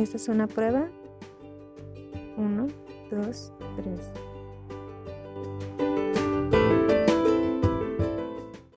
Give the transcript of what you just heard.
Esta es una prueba. Uno, dos, tres.